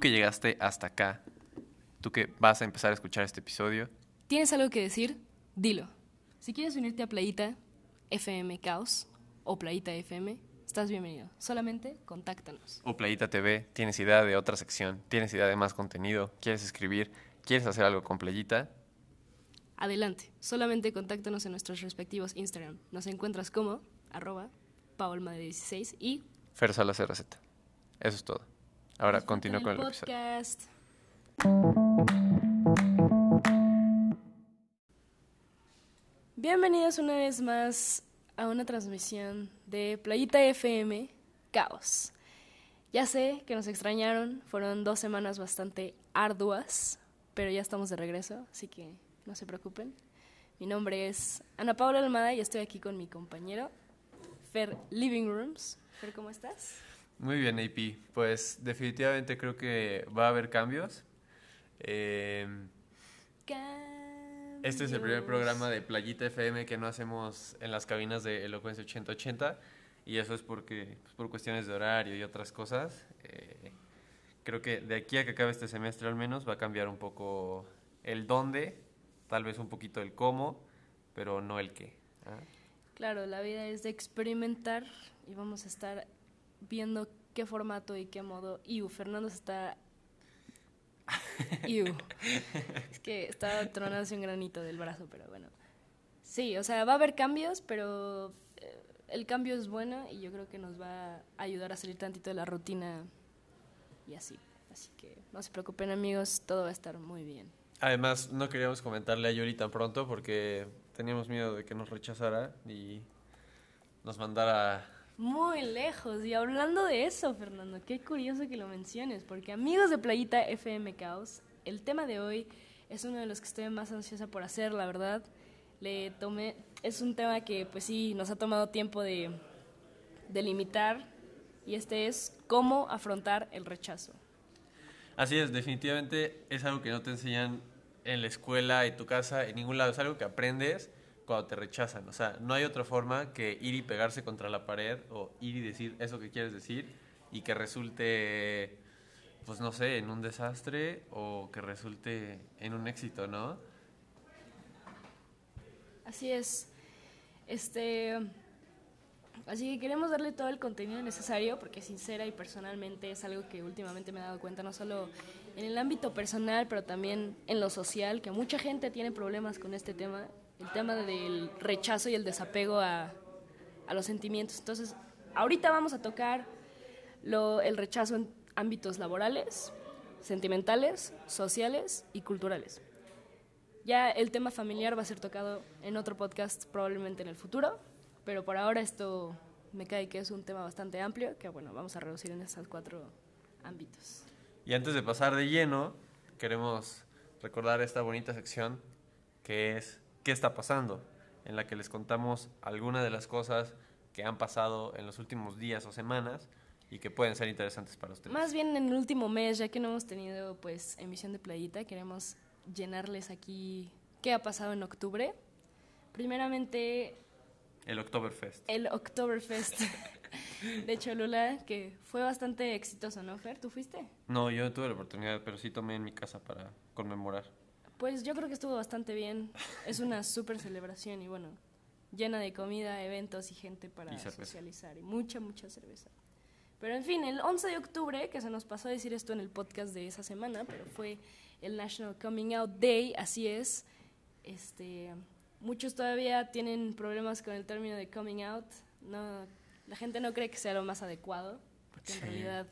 Tú, que llegaste hasta acá, tú que vas a empezar a escuchar este episodio. ¿Tienes algo que decir? Dilo. Si quieres unirte a Playita FM Caos o Playita FM, estás bienvenido. Solamente contáctanos. O Playita TV, tienes idea de otra sección, tienes idea de más contenido, quieres escribir, quieres hacer algo con Playita. Adelante, solamente contáctanos en nuestros respectivos Instagram. Nos encuentras como arroba paulma16 y Fer. Eso es todo. Ahora disfruten continúo con el episodio. podcast. Bienvenidos una vez más a una transmisión de Playita FM Caos. Ya sé que nos extrañaron, fueron dos semanas bastante arduas, pero ya estamos de regreso, así que no se preocupen. Mi nombre es Ana Paula Almada y estoy aquí con mi compañero Fer Living Rooms. Fer, ¿cómo estás? Muy bien, AP. Pues definitivamente creo que va a haber cambios. Eh, este es el primer Cambios. programa de Playita FM que no hacemos en las cabinas de Elocuencia 8080 y eso es porque pues, por cuestiones de horario y otras cosas. eh, creo que de aquí a que acabe este semestre al menos va a cambiar un poco el dónde, tal vez un poquito el cómo, pero no el qué. ¿ah? Claro, la vida es de experimentar y vamos a estar viendo qué formato y qué modo. Iu, Fernando se está. Iu. es que estaba tronándose un granito del brazo, pero bueno. Sí, o sea, va a haber cambios, pero eh, el cambio es bueno y yo creo que nos va a ayudar a salir tantito de la rutina y así. Así que no se preocupen, amigos, todo va a estar muy bien. Además, no queríamos comentarle a Yuri tan pronto porque teníamos miedo de que nos rechazara y nos mandara... Muy lejos. Y hablando de eso, Fernando, qué curioso que lo menciones, porque amigos de Playita FM Caos, el tema de hoy es uno de los que estoy más ansiosa por hacer, la verdad. Le tomé, es un tema que pues sí, nos ha tomado tiempo de, de limitar y este es cómo afrontar el rechazo. Así es, definitivamente es algo que no te enseñan en la escuela, en tu casa, en ningún lado. Es algo que aprendes cuando te rechazan. O sea, no hay otra forma que ir y pegarse contra la pared o ir y decir eso que quieres decir y que resulte, pues no sé, en un desastre o que resulte en un éxito, ¿no? Así es. Este. Así que queremos darle todo el contenido necesario porque sincera y personalmente es algo que últimamente me he dado cuenta, no solo en el ámbito personal, pero también en lo social, que mucha gente tiene problemas con este tema, el tema del rechazo y el desapego a, a los sentimientos. Entonces, ahorita vamos a tocar lo, el rechazo en ámbitos laborales, sentimentales, sociales y culturales. Ya el tema familiar va a ser tocado en otro podcast probablemente en el futuro, pero por ahora esto me cae que es un tema bastante amplio que bueno, vamos a reducir en estos cuatro ámbitos. Y antes de pasar de lleno, queremos recordar esta bonita sección que es ¿Qué está pasando? En la que les contamos algunas de las cosas que han pasado en los últimos días o semanas y que pueden ser interesantes para ustedes. Más bien en el último mes, ya que no hemos tenido pues emisión de playita, queremos llenarles aquí qué ha pasado en octubre. Primeramente El Oktoberfest. el Oktoberfest de Cholula, que fue bastante exitoso, ¿no, Fer? ¿Tú fuiste? No, yo no tuve la oportunidad, pero sí tomé en mi casa para conmemorar. Pues yo creo que estuvo bastante bien. Es una súper celebración y bueno, llena de comida, eventos y gente para Y socializar y mucha, mucha cerveza. Pero en fin, el 11 de octubre, que se nos pasó a decir esto en el podcast de esa semana, pero fue el National Coming Out Day, así es. Este, muchos todavía tienen problemas con el término de coming out. No, la gente no cree que sea lo más adecuado, porque en Sí. realidad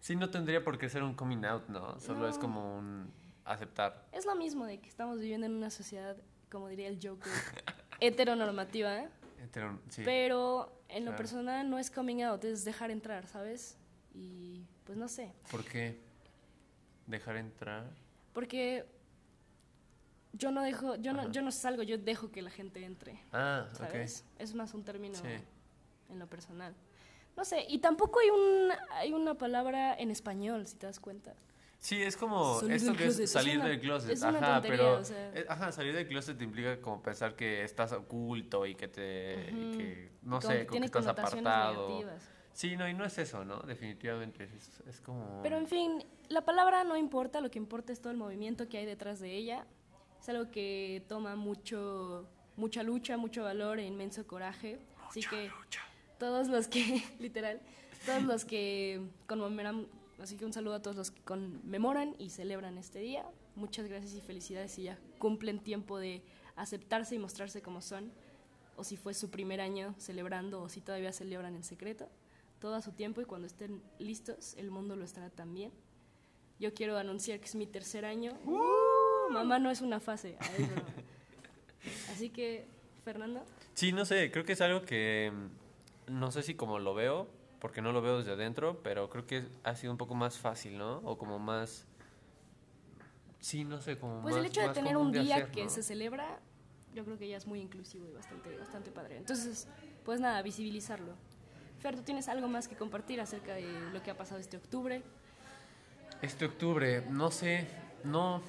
Sí, no tendría por qué ser un coming out, ¿no? Solo es como un aceptar. Es lo mismo de que estamos viviendo en una sociedad, como diría el Joker, heteronormativa, ¿eh? Sí. pero en lo personal no es coming out, es dejar entrar, ¿sabes? Y pues no sé, ¿Por qué dejar entrar? porque yo no dejo, yo no, yo no salgo, yo dejo que la gente entre, Ah, ¿sabes? Es más un término Sí. en lo personal. No sé, y tampoco hay un hay una palabra en español, si te das cuenta. Sí, es como Salir esto que es closet, es salir una- del closet. es una ajá, tontería, pero o sea. ajá, salir del closet te implica como pensar que estás oculto y que te y Ujú. que no Como sé, que como que estás apartado. negativas. Sí, no, y no es eso, ¿no? Definitivamente, es, es como... Pero en fin, la palabra no importa, lo que importa es todo el movimiento que hay detrás de ella. Es algo que toma mucho, mucha lucha, mucho valor e inmenso coraje. Así que todos los que, literal, todos los que conmemoran, así que un saludo a todos los que conmemoran y celebran este día. Muchas gracias y felicidades y ya cumplen tiempo de aceptarse y mostrarse como son, o si fue su primer año celebrando o si todavía celebran en secreto todo a su tiempo y cuando estén listos, el mundo lo estará también. Yo quiero anunciar que es mi tercer año. ¡Uh! Mamá no es una fase. Así que, Fernando. Sí, no sé, creo que es algo que mm, no sé si como lo veo, porque no lo veo desde adentro, pero creo que ha sido un poco más fácil, ¿no? O como más... Sí, no sé, como pues más... el hecho de tener un día hacer, que ¿no? se celebra, yo creo que ya es muy inclusivo y bastante, bastante padre. Entonces, pues nada, visibilizarlo. Fer, ¿tú tienes algo más que compartir acerca de lo que ha pasado este octubre? Este octubre, no sé, no,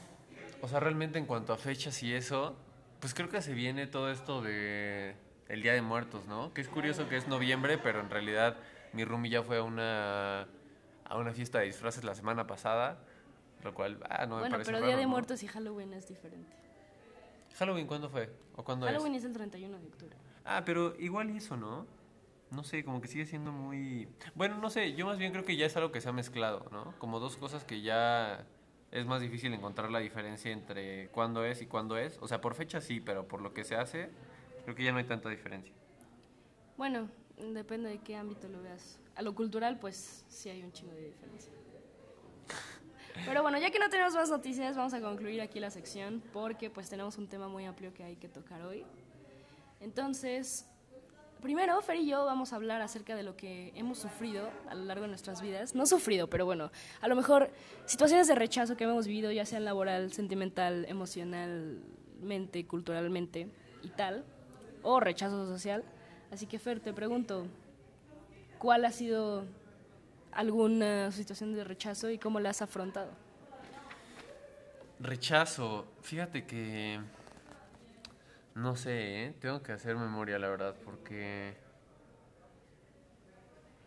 o sea, realmente en cuanto a fechas y eso, pues creo que se viene todo esto de el Día de Muertos, ¿no? Que es curioso que es noviembre, pero en realidad mi roomie ya fue a una a una fiesta de disfraces la semana pasada, lo cual, ah, no me bueno, parece pero raro, Día de ¿no? Muertos y Halloween es diferente. Halloween ¿cuándo fue? ¿O cuándo Halloween es? es el 31 de octubre. Ah, pero igual eso, ¿no? No sé, como que sigue siendo muy... Bueno, no sé, yo más bien creo que ya es algo que se ha mezclado, ¿no? Como dos cosas que ya es más difícil encontrar la diferencia entre cuándo es y cuándo es. O sea, por fecha sí, pero por lo que se hace, creo que ya no hay tanta diferencia. Bueno, depende de qué ámbito lo veas. A lo cultural, pues sí hay un chingo de diferencia. Pero bueno, ya que no tenemos más noticias, vamos a concluir aquí la sección porque pues tenemos un tema muy amplio que hay que tocar hoy. Entonces, primero, Fer y yo vamos a hablar acerca de lo que hemos sufrido a lo largo de nuestras vidas. No sufrido, pero bueno, a lo mejor situaciones de rechazo que hemos vivido, ya sea laboral, sentimental, emocionalmente, culturalmente y tal, o rechazo social. Así que Fer, te pregunto, ¿cuál ha sido alguna situación de rechazo y cómo la has afrontado? Rechazo, fíjate que... No sé, ¿eh? tengo que hacer memoria, la verdad, porque...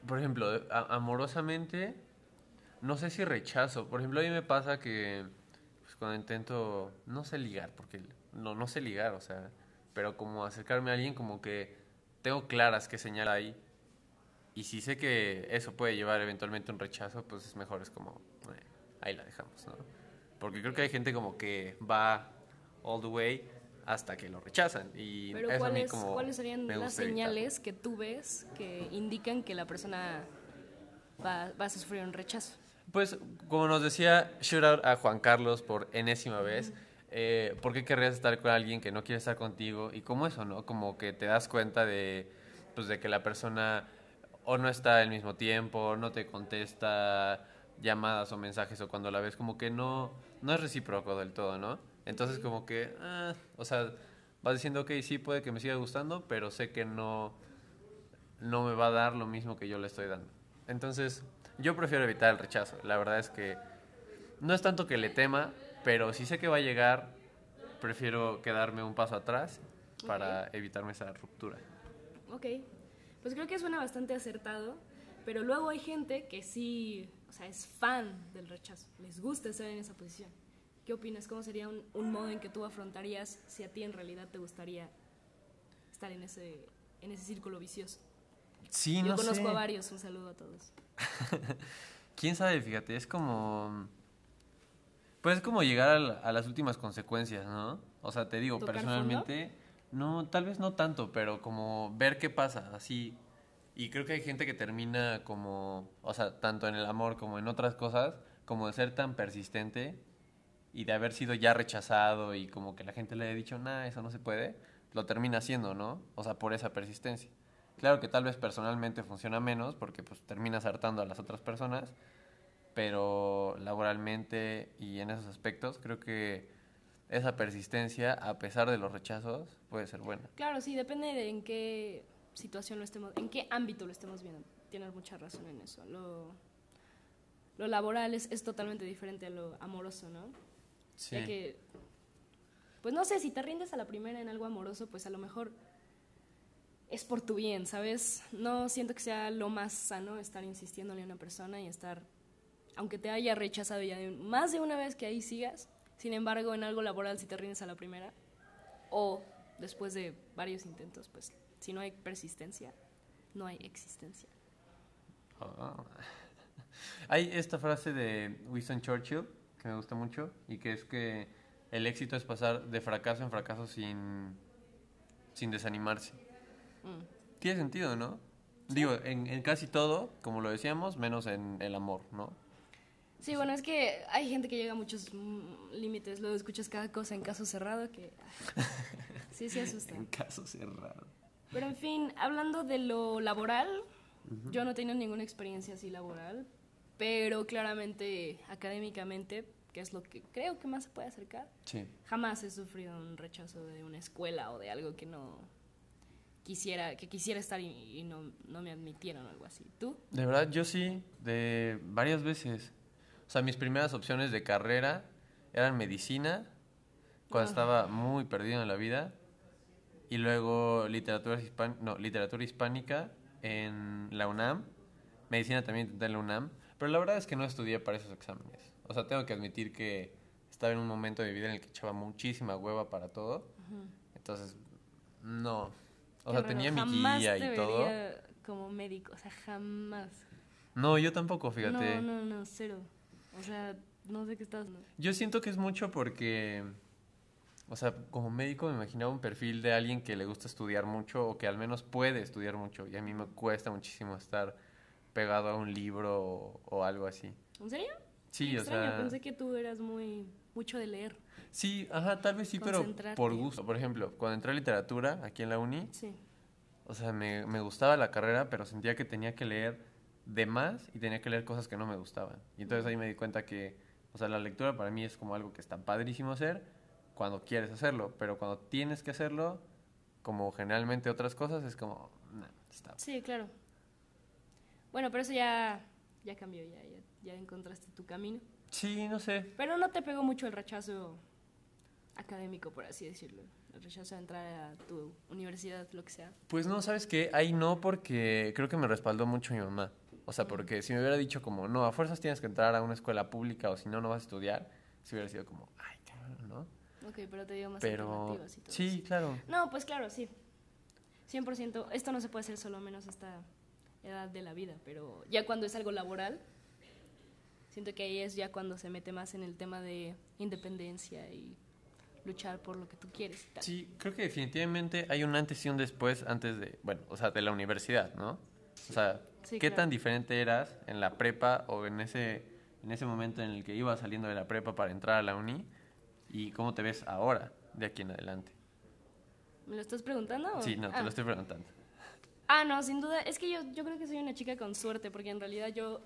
Por ejemplo, amorosamente, no sé si rechazo. Por ejemplo, a mí me pasa que pues, cuando intento, no sé ligar, porque no, no sé ligar, o sea, pero como acercarme a alguien, como que tengo claras qué señal hay. Y si sé que eso puede llevar eventualmente a un rechazo, pues es mejor, es como, eh, ahí la dejamos, ¿no? Porque creo que hay gente como que va all the way hasta que lo rechazan. Y Pero eso a mí ¿cuáles, como ¿cuáles serían las gusta evitar. señales que tú ves que indican que la persona va, va a sufrir un rechazo? Pues, como nos decía, shout out a Juan Carlos por enésima vez. Eh, ¿Por qué querrías estar con alguien que no quiere estar contigo? Y como eso, ¿no? Como que te das cuenta de, pues, de que la persona o no está al mismo tiempo, no te contesta llamadas o mensajes, o cuando la ves, como que no, no es recíproco del todo, ¿no? Entonces, como que, ah, o sea, vas diciendo, ok, sí, puede que me siga gustando, pero sé que no, no me va a dar lo mismo que yo le estoy dando. Entonces, yo prefiero evitar el rechazo. La verdad es que no es tanto que le tema, pero si sé que va a llegar, prefiero quedarme un paso atrás para evitarme esa ruptura. Ok, pues creo que suena bastante acertado, pero luego hay gente que sí, o sea, es fan del rechazo, les gusta estar en esa posición. ¿Qué opinas? ¿Cómo sería un, un modo en que tú afrontarías si a ti en realidad te gustaría estar en ese, en ese círculo vicioso? Sí, Yo no conozco sé. a varios, un saludo a todos. ¿Quién sabe? Fíjate, es como... Pues es como llegar a, la- a las últimas consecuencias, ¿no? O sea, te digo, ¿Tocar personalmente, no, tal vez no tanto, pero como ver qué pasa, así. Y creo que hay gente que termina como, o sea, tanto en el amor como en otras cosas, como de ser tan persistente y de haber sido ya rechazado y como que la gente le haya dicho, nah, eso no se puede, lo termina haciendo, ¿no? O sea, por esa persistencia. Claro que tal vez personalmente funciona menos porque pues terminas hartando a las otras personas, pero laboralmente y en esos aspectos creo que esa persistencia, a pesar de los rechazos, puede ser buena. Claro, sí, depende de en qué situación lo estemos, en qué ámbito lo estemos viendo. Tienes mucha razón en eso. Lo, lo laboral es, es totalmente diferente a lo amoroso, ¿no? Ya que, pues no sé, si te rindes a la primera en algo amoroso, pues a lo mejor es por tu bien, ¿sabes? No siento que sea lo más sano estar insistiéndole a una persona y estar, aunque te haya rechazado ya de- más de una vez que ahí sigas, sin embargo, en algo laboral si te rindes a la primera o después de varios intentos, pues si no hay persistencia, no hay existencia. Ah. Hay esta frase de Winston Churchill que me gusta mucho y que es que el éxito es pasar de fracaso en fracaso sin, sin desanimarse. Mm. Tiene sentido, ¿no? Digo, en, en casi todo, como lo decíamos, menos en el amor, ¿no? Sí, bueno, es que hay gente que llega a muchos mm, límites, luego escuchas cada cosa en caso cerrado que sí, sí asusta. En caso cerrado. Pero en fin, hablando de lo laboral, yo no he tenido ninguna experiencia así laboral, pero claramente académicamente, que es lo que creo que más se puede acercar, Sí. jamás he sufrido un rechazo de una escuela o de algo que no quisiera, que quisiera estar y, y no, no me admitieron o algo así. ¿Tú? De verdad, yo sí, de varias veces. O sea, mis primeras opciones de carrera eran medicina, cuando estaba muy perdido en la vida, y luego literatura, hispan no, literatura hispánica en la UNAM, medicina también intenté en la UNAM, pero la verdad es que no estudié para esos exámenes. O sea, tengo que admitir que estaba en un momento de mi vida en el que echaba muchísima hueva para todo, entonces, no. O sea, tenía mi guía te y todo. como médico, o sea, jamás. No, yo tampoco, fíjate. No, no, no, cero. O sea, no sé qué estás... no. Yo siento que es mucho porque, o sea, como médico me imaginaba un perfil de alguien que le gusta estudiar mucho o que al menos puede estudiar mucho y a mí me cuesta muchísimo estar pegado a un libro o, o algo así. ¿En serio? Sí, Qué o extraño, sea, pensé que tú eras muy... mucho de leer. sí, ajá, tal vez sí, pero por gusto. Por ejemplo, cuando entré a literatura aquí en la uni, Sí. o sea, me, me gustaba la carrera, pero sentía que tenía que leer de más y tenía que leer cosas que no me gustaban. Y entonces ahí me di cuenta que, o sea, la lectura para mí es como algo que está padrísimo hacer cuando quieres hacerlo, pero cuando tienes que hacerlo, como generalmente otras cosas, es como, nah, está. Sí, claro. Bueno, pero eso ya, ya cambió, ya, ya, ya encontraste tu camino. Sí, no sé. Pero no te pegó mucho el rechazo académico, por así decirlo. El rechazo de entrar a tu universidad, lo que sea. Pues no, ¿sabes qué? Ahí no, porque creo que me respaldó mucho mi mamá. O sea, porque si me hubiera dicho como, no, a fuerzas tienes que entrar a una escuela pública o si no, no vas a estudiar, si hubiera sido como, ay, cabrón, ¿no? Ok, pero te dio más Pero alternativas y todo sí, eso. claro. No, pues claro, sí. 100%. Esto no se puede hacer solo menos esta edad de la vida, pero ya cuando es algo laboral, siento que ahí es ya cuando se mete más en el tema de independencia y luchar por lo que tú quieres y tal. Sí, creo que definitivamente hay un antes y un después antes de, bueno, o sea, de la universidad, ¿no? O sea, Sí, ¿qué claro. tan diferente eras en la prepa o en ese, en ese momento en el que ibas saliendo de la prepa para entrar a la uni? ¿Y cómo te ves ahora, de aquí en adelante? ¿Me lo estás preguntando? o? Sí, no, te Ah. lo estoy preguntando. Ah, no, sin duda. Es que yo, yo creo que soy una chica con suerte, porque en realidad yo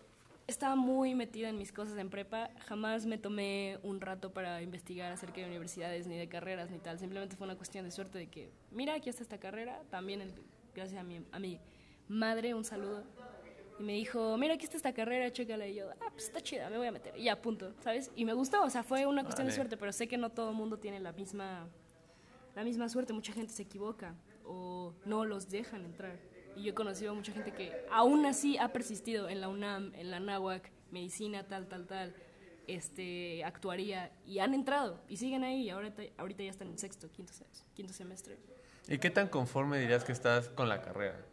estaba muy metida en mis cosas en prepa. Jamás me tomé un rato para investigar acerca de universidades, ni de carreras, ni tal. Simplemente fue una cuestión de suerte de que, mira, aquí está esta carrera. También, el- gracias a mi, a mi madre, un saludo. Y me dijo, mira, aquí está esta carrera, chécala. Y yo, ah, pues está chida, me voy a meter. Y ya, punto, ¿sabes? Y me gustó, o sea, fue una cuestión de suerte, pero sé que no todo el mundo tiene la misma la misma suerte, mucha gente se equivoca o no los dejan entrar. Y yo he conocido a mucha gente que aún así ha persistido en la UNAM, en la NAWAC, medicina, tal, tal, tal, este, actuaría, y han entrado y siguen ahí y ahorita, ahorita ya están en sexto, quinto, quinto semestre. ¿Y qué tan conforme dirías que estás con la carrera?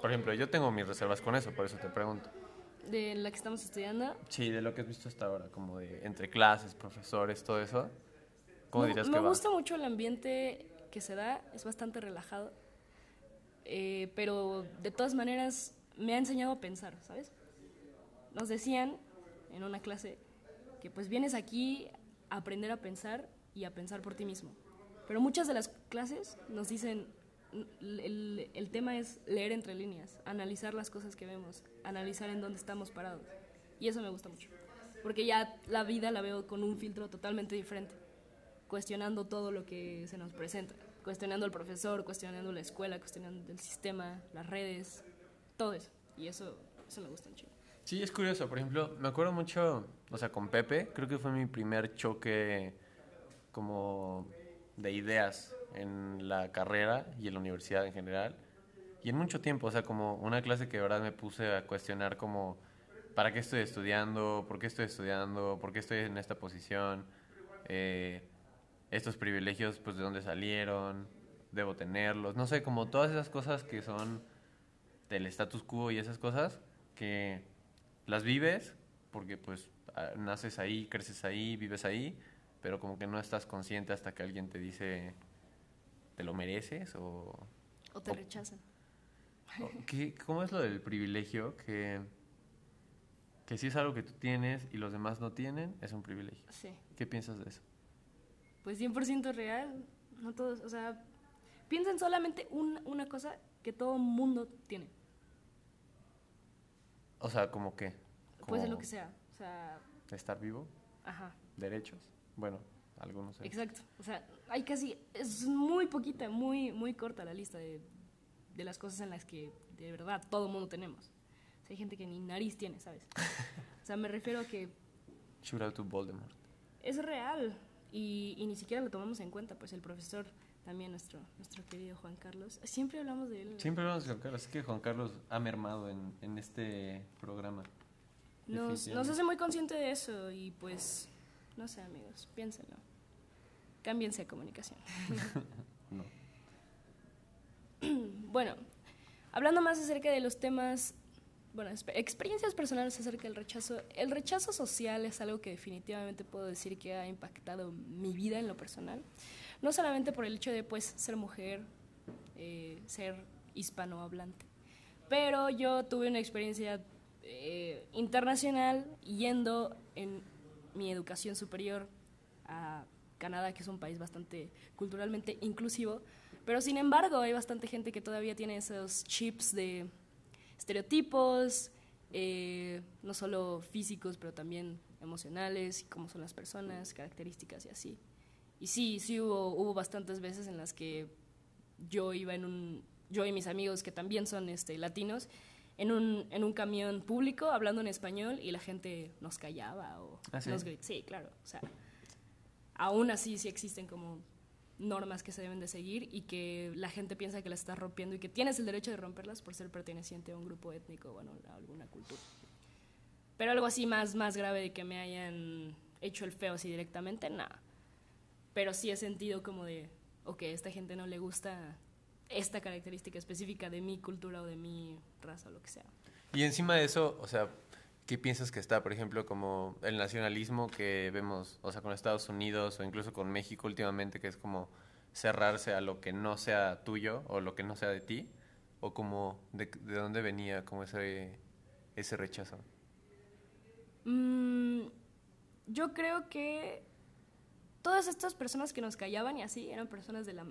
Por ejemplo, yo tengo mis reservas con eso, por eso te pregunto. De la que estamos estudiando, Sí, de lo que has visto hasta ahora, como de entre clases, profesores, todo eso. ¿Cómo me, dirías me que va? gusta mucho el ambiente que se da, es bastante relajado, eh, pero de todas maneras me ha enseñado a pensar, ¿sabes? Nos decían en una clase que pues vienes aquí a aprender a pensar y a pensar por ti mismo. Pero muchas de las clases nos dicen, el, el- tema es leer entre líneas, analizar las cosas que vemos, analizar en dónde estamos parados. Y eso me gusta mucho, porque ya la vida la veo con un filtro totalmente diferente cuestionando todo lo que se nos presenta, cuestionando al profesor, cuestionando la escuela, cuestionando el sistema, las redes, todo eso. Y eso, eso me gusta chingo. Sí, es curioso. Por ejemplo, me acuerdo mucho, o sea, con Pepe, creo que fue mi primer choque como de ideas en la carrera y en la universidad en general. y en mucho tiempo, o sea, como una clase que de verdad me puse a cuestionar como, ¿para qué estoy estudiando? ¿Por qué estoy estudiando? ¿Por qué estoy en esta posición? Eh, estos privilegios, pues, ¿de dónde salieron? ¿Debo tenerlos? No sé, como todas esas cosas que son del status quo y esas cosas que las vives porque, pues, ah, naces ahí, creces ahí, vives ahí, pero como que no estás consciente hasta que alguien te dice, ¿te lo mereces? O, O te O- rechazan. o ¿qué- ¿Cómo es lo del privilegio? Que, que si es algo que tú tienes y los demás no tienen, es un privilegio. Sí. ¿Qué piensas de eso? Pues 100% real. No todos, o sea, piensen solamente un- una cosa que todo mundo tiene. O sea, ¿como qué? Ser Como lo que sea. O sea, Estar vivo, ajá. derechos. Bueno, algunos. sí. Exacto. O sea, hay casi. Es muy poquita, muy, muy corta la lista de, de las cosas en las que de verdad todo mundo tenemos. O sea, hay gente que ni nariz tiene, ¿sabes? O sea, me refiero a que Shout out to Voldemort. es real y, y ni siquiera lo tomamos en cuenta. Pues el profesor, también nuestro, nuestro querido Juan Carlos, siempre hablamos de él. Siempre hablamos de Juan Carlos. Es que Juan Carlos ha mermado en, en este programa. Nos, nos hace muy consciente de eso y pues, no sé amigos, piénsenlo. Cámbiense a comunicación. No. Bueno, hablando más acerca de los temas, bueno, exp- experiencias personales acerca del rechazo. El rechazo social es algo que definitivamente puedo decir que ha impactado mi vida en lo personal. No solamente por el hecho de pues ser mujer, eh, ser hispanohablante, pero yo tuve una experiencia eh, internacional yendo en mi educación superior a Canadá, que es un país bastante culturalmente inclusivo, pero sin embargo hay bastante gente que todavía tiene esos chips de estereotipos, eh, no solo físicos, pero también emocionales, y cómo son las personas, características y así. Y sí, sí hubo, hubo bastantes veces en las que yo iba en un, yo y mis amigos que también son este, latinos, en un, en un camión público hablando en español y la gente nos callaba o ¿Ah, sí? nos gritaba. Sí, claro. O sea, aún así sí existen como normas que se deben de seguir y que la gente piensa que las estás rompiendo y que tienes el derecho de romperlas por ser perteneciente a un grupo étnico bueno, a alguna cultura. Pero algo así más, más grave de que me hayan hecho el feo así directamente, nada. Pero sí he sentido como de, ok, a esta gente no le gusta esta característica específica de mi cultura o de mi raza o lo que sea. Y encima de eso, o sea, ¿qué piensas que está, por ejemplo, como el nacionalismo que vemos, o sea, con Estados Unidos o incluso con México últimamente, que es como cerrarse a lo que no sea tuyo o lo que no sea de ti? ¿O como de, de dónde venía como ese, ese rechazo? Mm, yo creo que todas estas personas que nos callaban y así eran personas de la,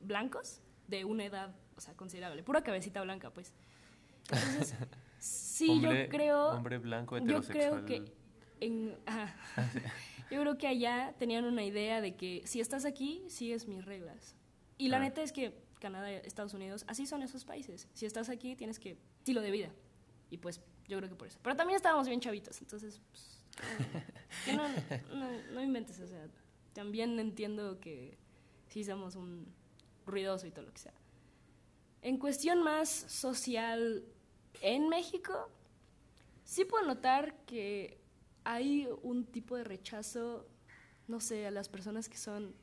blancos de una edad, o sea, considerable. Pura cabecita blanca, pues. Entonces, sí, hombre, yo creo... Hombre blanco Yo heterosexual. creo que en, ajá. yo creo que allá tenían una idea de que si estás aquí, sigues mis reglas. Y la Ah. neta es que Canadá, Estados Unidos, así son esos países. Si estás aquí, tienes que estilo de vida. Y pues yo creo que por eso. Pero también estábamos bien chavitos, entonces pues, no, no, no inventes, o sea, también entiendo que sí somos un ruidoso y todo lo que sea. En cuestión más social en México, sí puedo notar que hay un tipo de rechazo, no sé, a las personas que son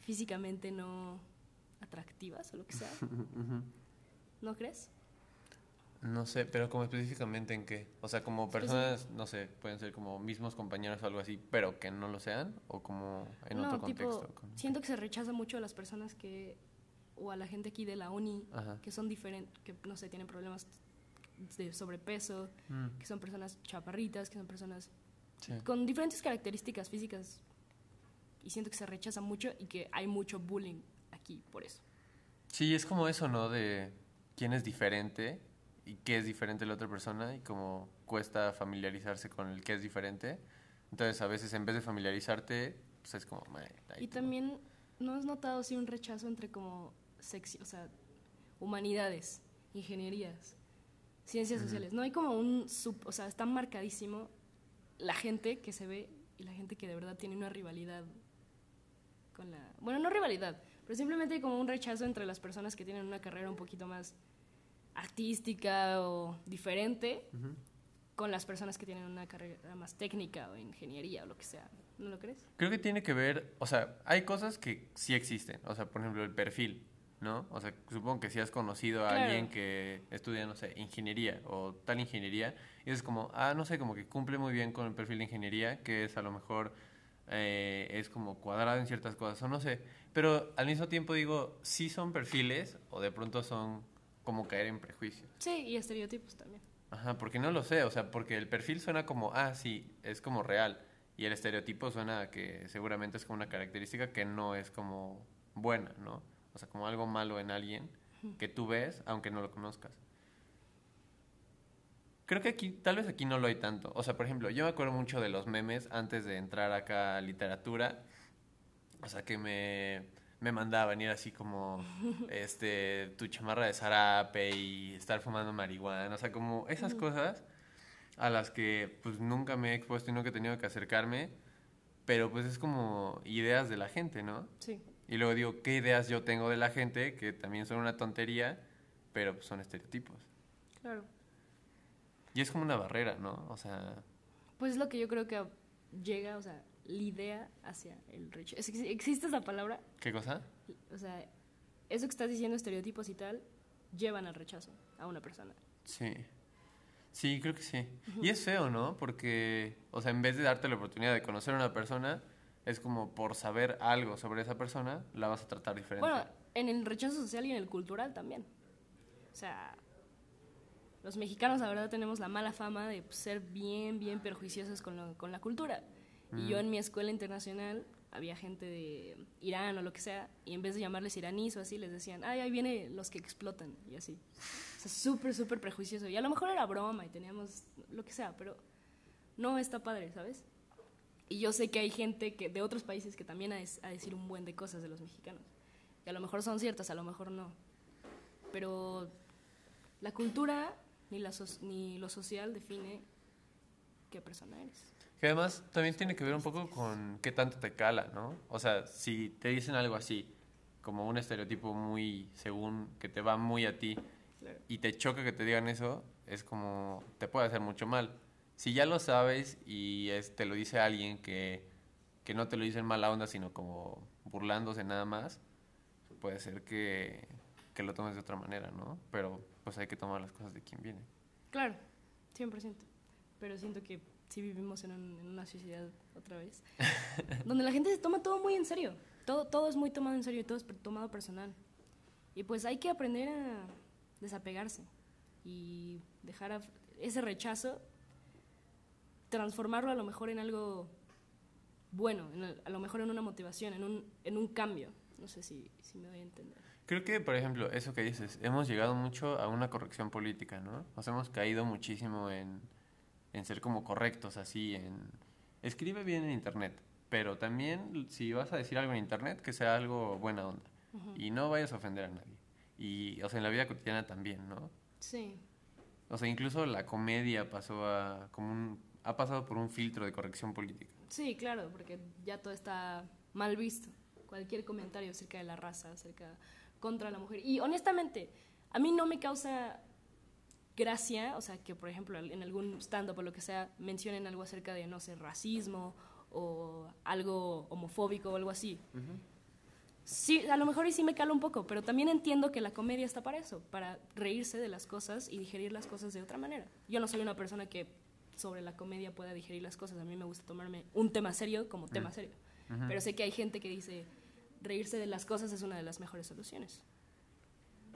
físicamente no atractivas o lo que sea. ¿No crees? No sé, pero como específicamente en qué? O sea, como personas, no sé, pueden ser como mismos compañeros o algo así, pero que no lo sean, o como en no, otro tipo, contexto. siento que se rechaza mucho a las personas que, o a la gente aquí de la uni, Ajá. que son diferentes, que no sé, tienen problemas de sobrepeso, Mm, que son personas chaparritas, que son personas sí. con diferentes características físicas. Y siento que se rechaza mucho y que hay mucho bullying aquí por eso. Sí, es como eso, ¿no? De quién es diferente y qué es diferente de la otra persona y como cuesta familiarizarse con el que es diferente. Entonces, a veces en vez de familiarizarte, pues es como... "Meh, ahí Y tú". también, ¿no has notado así un rechazo entre como sexy, o sea, humanidades, ingenierías, ciencias sociales? No hay como un sub, o sea, está marcadísimo la gente que se ve y la gente que de verdad tiene una rivalidad con la, bueno, no rivalidad, pero simplemente hay como un rechazo entre las personas que tienen una carrera un poquito más artística o diferente con las personas que tienen una carrera más técnica o ingeniería o lo que sea. ¿No lo crees? Creo que tiene que ver, o sea, hay cosas que sí existen, o sea, por ejemplo, el perfil, ¿no? O sea, supongo que si has conocido a alguien que estudia, no sé, ingeniería o tal ingeniería, y es como, ah, no sé, como que cumple muy bien con el perfil de ingeniería, que es a lo mejor, eh, es como cuadrado en ciertas cosas, o no sé, pero al mismo tiempo digo, sí son perfiles o de pronto son como caer en prejuicios. Sí, y estereotipos también. Ajá, porque no lo sé, o sea, porque el perfil suena como, ah, sí, es como real, y el estereotipo suena a que seguramente es como una característica que no es como buena, ¿no? O sea, como algo malo en alguien que tú ves aunque no lo conozcas. Creo que aquí, tal vez aquí no lo hay tanto. O sea, por ejemplo, yo me acuerdo mucho de los memes antes de entrar acá a literatura. O sea, que me, me mandaba venir así como este tu chamarra de zarape y estar fumando marihuana. O sea, como esas cosas a las que pues nunca me he expuesto y nunca he tenido que acercarme. Pero pues es como ideas de la gente, ¿no? Sí. Y luego digo, ¿qué ideas yo tengo de la gente que también son una tontería, pero pues, son estereotipos? Claro. Y es como una barrera, ¿no? O sea... Pues es lo que yo creo que llega, o sea, la idea hacia el rechazo. ¿Existe esa palabra? ¿Qué cosa? O sea, eso que estás diciendo, estereotipos y tal, llevan al rechazo a una persona. Sí. Sí, creo que sí. Y es feo, ¿no? Porque, o sea, en vez de darte la oportunidad de conocer a una persona, es como por saber algo sobre esa persona, la vas a tratar diferente. Bueno, en el rechazo social y en el cultural también. O sea, los mexicanos, la verdad, tenemos la mala fama de ser bien, bien perjuiciosos con, con la cultura. Y yo en mi escuela internacional había gente de Irán o lo que sea, y en vez de llamarles iraníes o así, les decían, ay, ahí vienen los que explotan, y así. O sea, súper, súper prejuicioso. Y a lo mejor era broma y teníamos lo que sea, pero no está padre, ¿sabes? Y yo sé que hay gente que, de otros países que también ha a decir un buen de cosas de los mexicanos. Que a lo mejor son ciertas, a lo mejor no. Pero la cultura ni, la ni lo social define qué persona eres. Que además también tiene que ver un poco con qué tanto te cala, ¿no? O sea, si te dicen algo así, como un estereotipo muy, según, que te va muy a ti, y te choca que te digan eso, es como, te puede hacer mucho mal si ya lo sabes y te lo dice alguien que, que no te lo dice en mala onda, sino como burlándose nada más, puede ser que, que lo tomes de otra manera, ¿no? Pero pues hay que tomar las cosas de quien viene. Claro, 100%. Pero siento que sí vivimos en, en una sociedad otra vez, donde la gente se toma todo muy en serio. Todo, todo es muy tomado en serio y todo es tomado personal. Y pues hay que aprender a desapegarse y dejar ese rechazo transformarlo a lo mejor en algo bueno, a lo mejor en una motivación, en un, en un cambio. No sé si, si me voy a entender. Creo que, por ejemplo, eso que dices, hemos llegado mucho a una corrección política, ¿no? Nos hemos caído muchísimo en, en ser como correctos, así, en... Escribe bien en Internet, pero también si vas a decir algo en Internet, que sea algo buena onda. Y no vayas a ofender a nadie. Y, o sea, en la vida cotidiana también, ¿no? Sí. O sea, incluso la comedia pasó a como un ha pasado por un filtro de corrección política. Sí, claro, porque ya todo está mal visto. Cualquier comentario acerca de la raza, acerca contra la mujer. Y honestamente, a mí no me causa gracia, o sea, que por ejemplo en algún stand-up o lo que sea mencionen algo acerca de, no sé, racismo o algo homofóbico o algo así. Sí, a lo mejor y sí me cala un poco, pero también entiendo que la comedia está para eso, para reírse de las cosas y digerir las cosas de otra manera. Yo no soy una persona que sobre la comedia pueda digerir las cosas. A mí me gusta tomarme un tema serio como tema serio. Pero sé que hay gente que dice, reírse de las cosas es una de las mejores soluciones.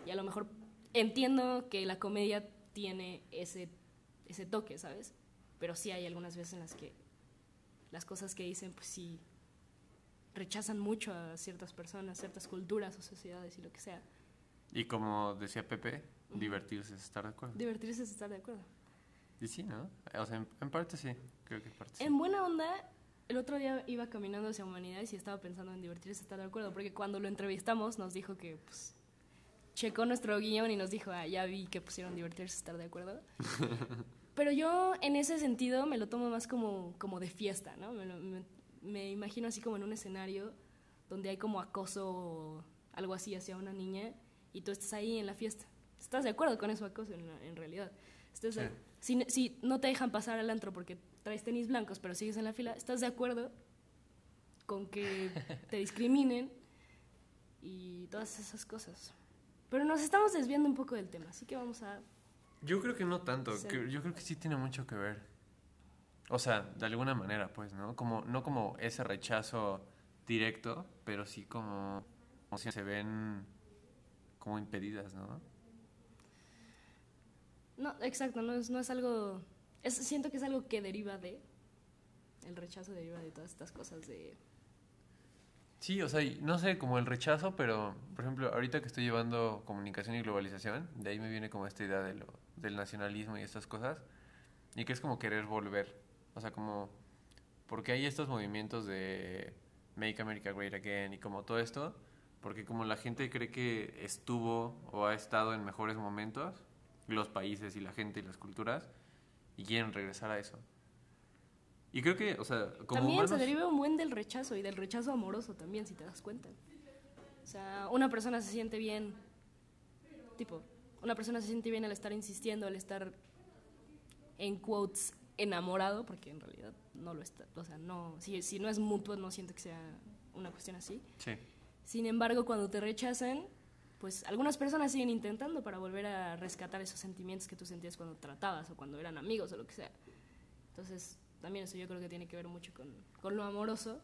Y a lo mejor entiendo que la comedia tiene ese, ese toque, ¿sabes? Pero sí hay algunas veces en las que las cosas que dicen, pues sí, rechazan mucho a ciertas personas, ciertas culturas o sociedades y lo que sea. Y como decía Pepe, divertirse es estar de acuerdo. Divertirse es estar de acuerdo. Y sí, ¿no? O sea, en, parte sí, creo que en parte En buena onda, el otro día iba caminando hacia Humanidades y estaba pensando en divertirse, estar de acuerdo, porque cuando lo entrevistamos nos dijo que, pues, checó nuestro guion y nos dijo, ah, ya vi que pusieron divertirse, estar de acuerdo. Pero yo en ese sentido me lo tomo más como, como de fiesta, ¿no? Me, me, imagino así como en un escenario donde hay como acoso o algo así hacia una niña y tú estás ahí en la fiesta ¿Estás de acuerdo con eso acoso en, en realidad? ¿Estás de- si, si no te dejan pasar al antro porque traes tenis blancos pero sigues en la fila, ¿estás de acuerdo con que te discriminen y todas esas cosas? Pero nos estamos desviando un poco del tema, así que vamos a... Yo creo que no tanto, yo creo que sí tiene mucho que ver. O sea, de alguna manera, pues, ¿no? Como, no como ese rechazo directo, pero sí como, como si se ven como impedidas, ¿no? No, exacto, no es, no es algo... es- siento que es algo que deriva de... El rechazo deriva de todas estas cosas de... Sí, o sea, no sé, como el rechazo, pero, por ejemplo, ahorita que estoy llevando comunicación y globalización, de ahí me viene como esta idea de lo, del nacionalismo y estas cosas, y que es como querer volver, o sea, como, porque hay estos movimientos de Make America Great Again y como todo esto, porque como la gente cree que estuvo o ha estado en mejores momentos, los países y la gente y las culturas, y quieren regresar a eso. Y creo que, o sea, como también se deriva un buen del rechazo y del rechazo amoroso también, si te das cuenta. O sea, una persona se siente bien, tipo, una persona se siente bien al estar insistiendo, al estar, en quotes, enamorado, porque en realidad no lo está. O sea, no, si, si no es mutuo, no siento que sea una cuestión así. Sí. Sin embargo, cuando te rechazan, pues algunas personas siguen intentando para volver a rescatar esos sentimientos que tú sentías cuando tratabas o cuando eran amigos o lo que sea. Entonces, también eso yo creo que tiene que ver mucho con, con lo amoroso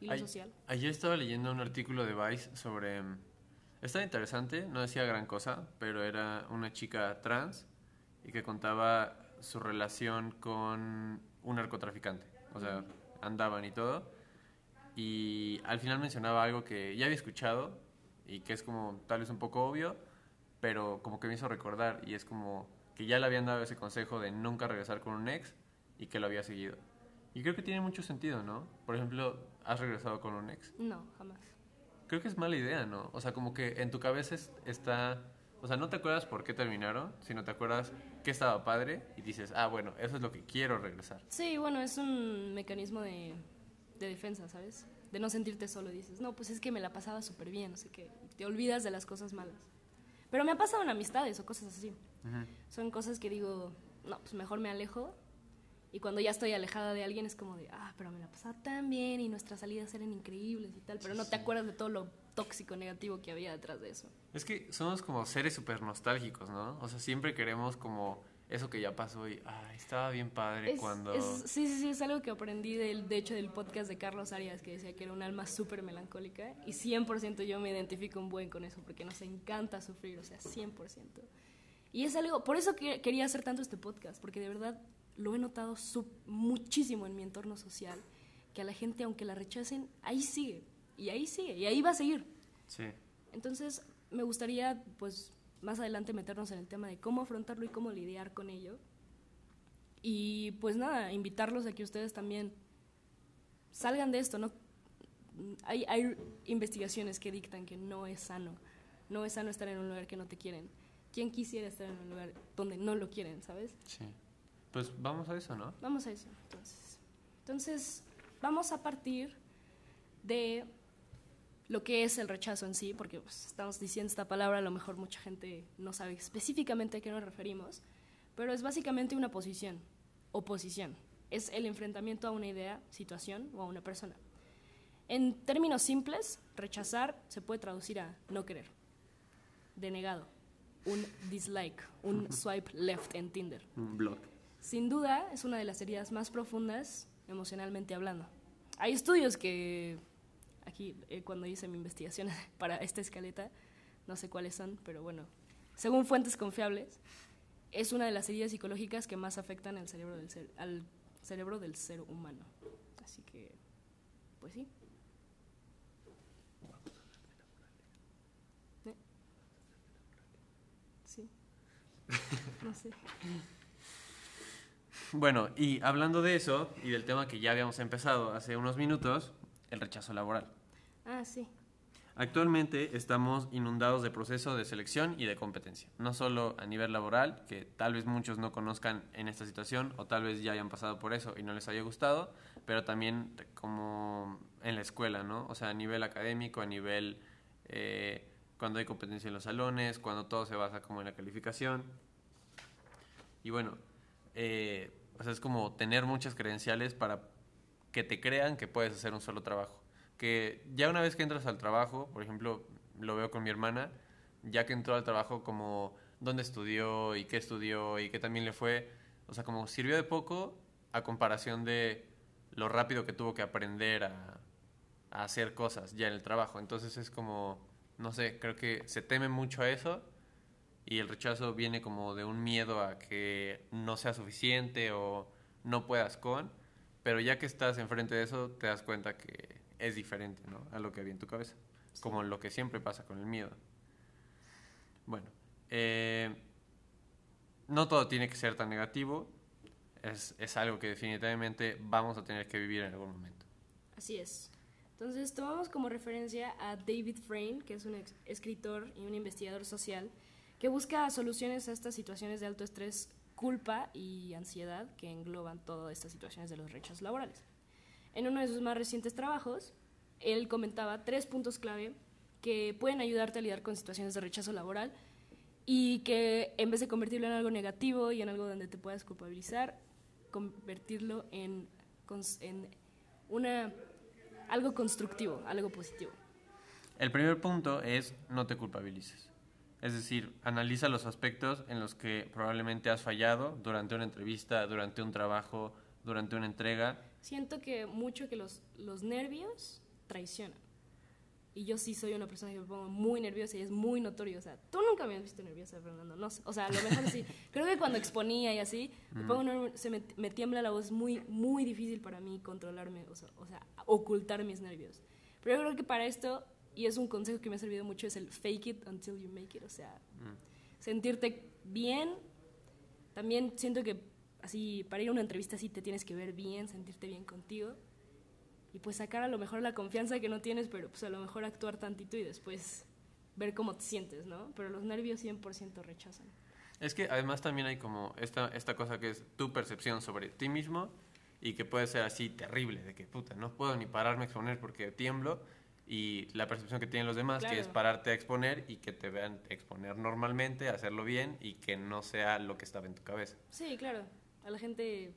y lo Ay- social. Ayer estaba leyendo un artículo de Vice sobre... mm, Estaba interesante, no decía gran cosa, pero era una chica trans y que contaba su relación con un narcotraficante. O sea, andaban y todo. Y al final mencionaba algo que ya había escuchado y que es como tal vez un poco obvio, pero como que me hizo recordar y es como que ya le habían dado ese consejo de nunca regresar con un ex y que lo había seguido. Y creo que tiene mucho sentido, ¿no? Por ejemplo, ¿has regresado con un ex? No, jamás. Creo que es mala idea, ¿no? O sea, como que en tu cabeza es- está... O sea, no te acuerdas por qué terminaron, sino te acuerdas que estaba padre y dices, ah, bueno, eso es lo que quiero regresar. Sí, bueno, es un mecanismo de, de defensa, ¿sabes? De no sentirte solo. Dices, no, pues es que me la pasaba súper bien, no sé qué. Te olvidas de las cosas malas. Pero me ha pasado en amistades o cosas así. Son cosas que digo, no, pues mejor me alejo. Y cuando ya estoy alejada de alguien es como de, ah, pero me la pasaba tan bien y nuestras salidas eran increíbles y tal, pero no te acuerdas de todo lo tóxico, negativo que había detrás de eso. Es que somos como seres súper nostálgicos, ¿no? O sea, siempre queremos como eso que ya pasó y, ay, estaba bien padre Es- cuando... es- sí, sí, sí, es algo que aprendí del, de hecho del podcast de Carlos Arias que decía que era un alma súper melancólica y 100% yo me identifico un buen con eso porque nos encanta sufrir, o sea, 100%. Y es algo, por eso que quería hacer tanto este podcast, porque de verdad lo he notado su- muchísimo en mi entorno social, que a la gente, aunque la rechacen, ahí sigue, y ahí sigue, y ahí va a seguir. Sí. Entonces, me gustaría, pues, más adelante meternos en el tema de cómo afrontarlo y cómo lidiar con ello. Y pues nada, invitarlos a que ustedes también salgan de esto, ¿no? Hay, hay investigaciones que dictan que no es sano, no es sano estar en un lugar que no te quieren. ¿Quién quisiera estar en un lugar donde no lo quieren, sabes? Sí. Pues vamos a eso, ¿no? Vamos a eso, entonces. Entonces, vamos a partir de lo que es el rechazo en sí, porque pues, estamos diciendo esta palabra, a lo mejor mucha gente no sabe específicamente a qué nos referimos, pero es básicamente una posición, oposición. Es el enfrentamiento a una idea, situación o a una persona. En términos simples, rechazar se puede traducir a no querer, denegado, un dislike, un swipe left en Tinder. Un blog. Sin duda, es una de las heridas más profundas emocionalmente hablando. Hay estudios que, aquí eh, cuando hice mi investigación para esta escaleta, no sé cuáles son, pero bueno, según fuentes confiables, es una de las heridas psicológicas que más afectan al cerebro del ser, al cerebro del ser humano. Así que, pues sí. ¿Eh? Sí. No sé. Bueno, y hablando de eso y del tema que ya habíamos empezado hace unos minutos, el rechazo laboral. Ah, sí. Actualmente estamos inundados de proceso de selección y de competencia, no solo a nivel laboral, que tal vez muchos no conozcan en esta situación o tal vez ya hayan pasado por eso y no les haya gustado, pero también como en la escuela, ¿no? O sea, a nivel académico, a nivel eh, cuando hay competencia en los salones, cuando todo se basa como en la calificación. Y bueno, eh, o sea, es como tener muchas credenciales para que te crean que puedes hacer un solo trabajo. Que ya una vez que entras al trabajo, por ejemplo, lo veo con mi hermana, ya que entró al trabajo como dónde estudió y qué estudió y qué también le fue, o sea, como sirvió de poco a comparación de lo rápido que tuvo que aprender a, hacer cosas ya en el trabajo. Entonces es como, no sé, creo que se teme mucho a eso y el rechazo viene como de un miedo a que no sea suficiente o no puedas con, pero ya que estás enfrente de eso te das cuenta que es diferente ¿no? a lo que había en tu cabeza, como lo que siempre pasa con el miedo. Bueno, eh, no todo tiene que ser tan negativo, es, es algo que definitivamente vamos a tener que vivir en algún momento. Así es. Entonces tomamos como referencia a David Frame, que es un escritor y un investigador social, que busca soluciones a estas situaciones de alto estrés, culpa y ansiedad que engloban todas estas situaciones de los rechazos laborales. En uno de sus más recientes trabajos, él comentaba tres puntos clave que pueden ayudarte a lidiar con situaciones de rechazo laboral y que en vez de convertirlo en algo negativo y en algo donde te puedas culpabilizar, convertirlo en, una, algo constructivo, algo positivo. El primer punto es no te culpabilices. Es decir, analiza los aspectos en los que probablemente has fallado durante una entrevista, durante un trabajo, durante una entrega. Siento que mucho que los, los nervios traicionan. Y yo sí soy una persona que me pongo muy nerviosa y es muy notorio. O sea, tú nunca me has visto nerviosa, Fernando. No sé. O sea, a lo mejor sí. Creo que cuando exponía y así, me, pongo se me, me, tiembla la voz. muy, muy difícil para mí controlarme, o sea, o sea, ocultar mis nervios. Pero yo creo que para esto y es un consejo que me ha servido mucho, es el fake it until you make it, o sea, mm. sentirte bien. También siento que así, para ir a una entrevista así te tienes que ver bien, sentirte bien contigo. Y pues sacar a lo mejor la confianza que no tienes, pero pues a lo mejor actuar tantito y después ver cómo te sientes, ¿no? Pero los nervios 100% rechazan. Es que además también hay como esta, esta cosa que es tu percepción sobre ti mismo y que puede ser así terrible, de que puta, no puedo ni pararme a exponer porque tiemblo y la percepción que tienen los demás, que es pararte a exponer y que te vean exponer normalmente, hacerlo bien y que no sea lo que estaba en tu cabeza. Sí, claro. A la gente,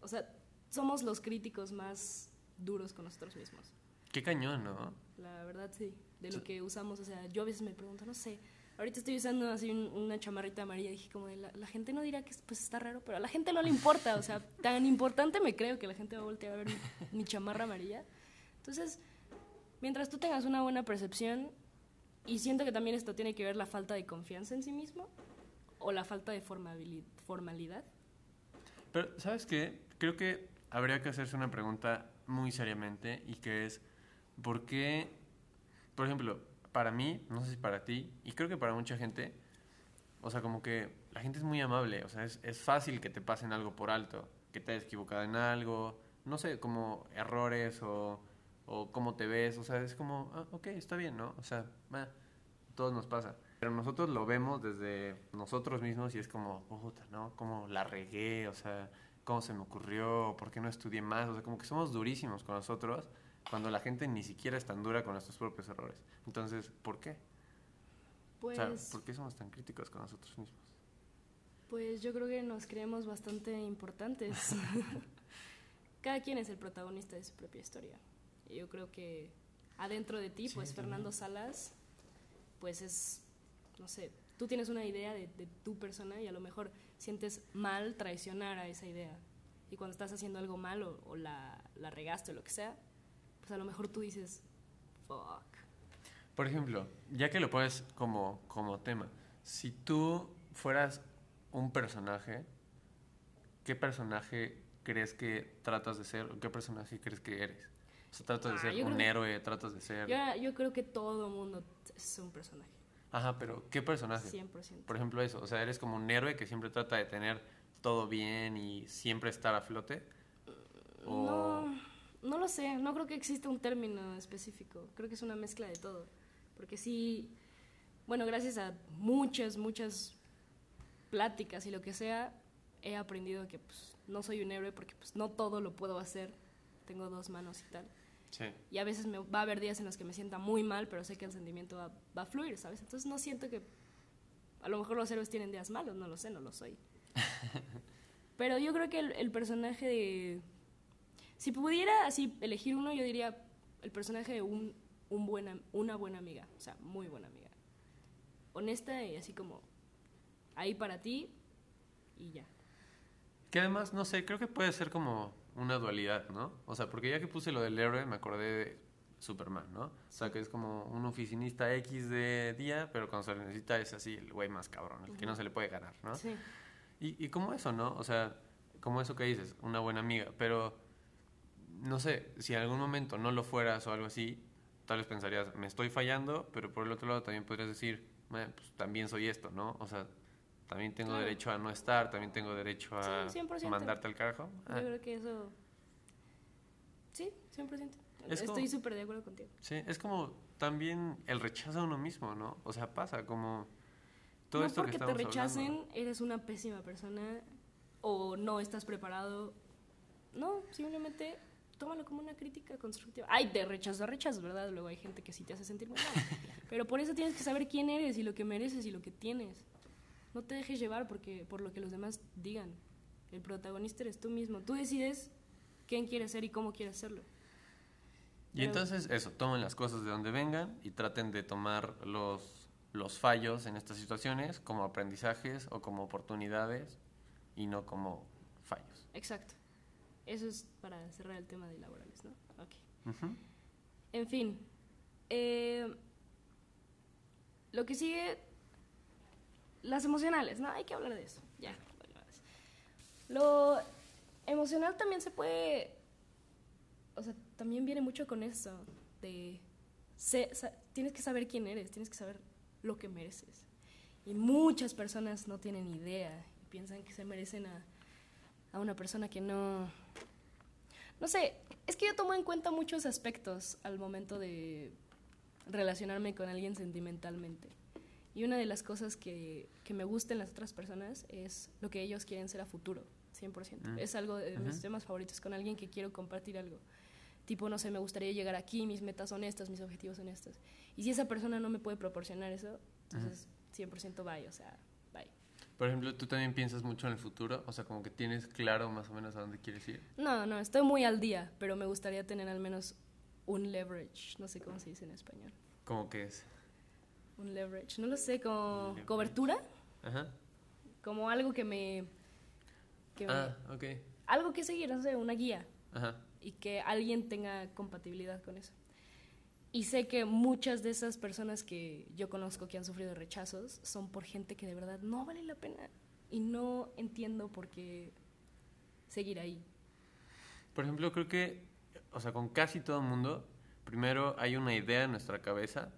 o sea, somos los críticos más duros con nosotros mismos. Qué cañón, ¿no? La verdad, sí. De lo que usamos, o sea, yo a veces me pregunto, no sé, ahorita estoy usando así una chamarrita amarilla, dije como, de la, la, gente no dirá que pues está raro, pero a la gente no le importa, o sea, tan importante me creo que la gente va a voltear a ver mi, mi chamarra amarilla. Entonces, mientras tú tengas una buena percepción, y siento que también esto tiene que ver la falta de confianza en sí mismo o la falta de formalidad. Pero, ¿sabes qué? Creo que habría que hacerse una pregunta muy seriamente y que es, ¿por qué, por ejemplo, para mí, no sé si para ti, y creo que para mucha gente, o sea, como que la gente es muy amable, o sea, es, es fácil que te pasen algo por alto, que te hayas equivocado en algo, no sé, como errores o o cómo te ves, o sea, es como, ah, ok, está bien, ¿no? O sea, bah, todo nos pasa. Pero nosotros lo vemos desde nosotros mismos y es como, puta, ¿no? Como la regué, o sea, cómo se me ocurrió, por qué no estudié más, o sea, como que somos durísimos con nosotros cuando la gente ni siquiera es tan dura con nuestros propios errores. Entonces, ¿por qué? Pues, o sea, pues ¿por qué somos tan críticos con nosotros mismos? Pues yo creo que nos creemos bastante importantes. Cada quien es el protagonista de su propia historia. Yo creo que adentro de ti, pues Fernando Salas, pues es, no sé, tú tienes una idea de, tu persona y a lo mejor sientes mal traicionar a esa idea. Y cuando estás haciendo algo mal o, la, la, regaste o lo que sea, pues a lo mejor tú dices, fuck. Por ejemplo, ya que lo pones como, como tema, si tú fueras un personaje, ¿qué personaje crees que tratas de ser o qué personaje crees que eres? O sea, tratas de ah, ser un héroe, tratas de ser... Yo, creo que todo mundo es un personaje. Ajá, pero ¿qué personaje? 100%. Por ejemplo, eso. O sea, eres como un héroe que siempre trata de tener todo bien y siempre estar a flote. No, no lo sé. No creo que exista un término específico. Creo que es una mezcla de todo. Porque sí, bueno, gracias a muchas, muchas pláticas y lo que sea, he aprendido que pues, no soy un héroe porque pues, no todo lo puedo hacer tengo dos manos y tal. Sí. Y a veces me, va a haber días en los que me sienta muy mal, pero sé que el sentimiento va, va a fluir, ¿sabes? Entonces no siento que... A lo mejor los héroes tienen días malos, no lo sé, no lo soy. pero yo creo que el, el personaje de... Si pudiera así elegir uno, yo diría el personaje de un, un buena, una buena amiga, o sea, muy buena amiga. Honesta y así como ahí para ti y ya. Que además, no sé, creo que puede ser como una dualidad, ¿no? O sea, porque ya que puse lo del héroe, me acordé de Superman, ¿no? O sea, que es como un oficinista X de día, pero cuando se le necesita es así el güey más cabrón, el que no se le puede ganar, ¿no? Sí. Y, y como eso, ¿no? O sea, como eso que dices, una buena amiga, pero no sé, si en algún momento no lo fueras o algo así, tal vez pensarías, me estoy fallando, pero por el otro lado también podrías decir, "Eh, pues también soy esto, ¿no? O sea, también tengo Claro. derecho a no estar, también tengo derecho a Sí, 100%. mandarte al carajo. Yo Ah, creo que eso... Sí, 100%. Es Estoy súper de acuerdo contigo. sí, es como también el rechazo a uno mismo, ¿no? O sea, pasa como todo no esto que porque te estamos rechacen, hablando. eres una pésima persona o no estás preparado. No, simplemente tómalo como una crítica constructiva. Hay de rechazo a rechazo, ¿verdad? Luego hay gente que sí te hace sentir muy mal. Pero por eso tienes que saber quién eres y lo que mereces y lo que tienes. No te dejes llevar porque, por lo que los demás digan. El protagonista eres tú mismo. Tú decides quién quieres ser y cómo quieres serlo. Y Pero- entonces eso, tomen las cosas de donde vengan y traten de tomar los, los fallos en estas situaciones como aprendizajes o como oportunidades y no como fallos. Exacto. Eso es para cerrar el tema de laborales, ¿no? Ok. En fin, eh, lo que sigue, las emocionales, ¿no? Hay que hablar de eso, ya. Lo emocional también se puede, o sea, también viene mucho con esto, de, tienes que saber quién eres, tienes que saber lo que mereces. Y muchas personas no tienen idea y piensan que se merecen a, a una persona que no, no sé, es que yo tomo en cuenta muchos aspectos al momento de relacionarme con alguien sentimentalmente. Y una de las cosas que, que me gusta en las otras personas es lo que ellos quieren ser a futuro, 100%. Mm. Es algo de mis temas favoritos con alguien que quiero compartir algo. Tipo, no sé, me gustaría llegar aquí, mis metas son estas, mis objetivos son estos. Y si esa persona no me puede proporcionar eso, entonces 100% bye, o sea, bye. Por ejemplo, ¿tú también piensas mucho en el futuro? O sea, como que tienes claro más o menos a dónde quieres ir. No, no, estoy muy al día, pero me gustaría tener al menos un leverage, no sé cómo se dice en español. ¿Cómo que es? Un leverage, no lo sé, como cobertura, Ajá. como algo que me... Que me- Ah, ok. algo que seguir, no sé, una guía Ajá. y que alguien tenga compatibilidad con eso. Y sé que muchas de esas personas que yo conozco que han sufrido rechazos son por gente que de verdad no vale la pena y no entiendo por qué seguir ahí. Por ejemplo, creo que, o sea, con casi todo el mundo, primero hay una idea en nuestra cabeza,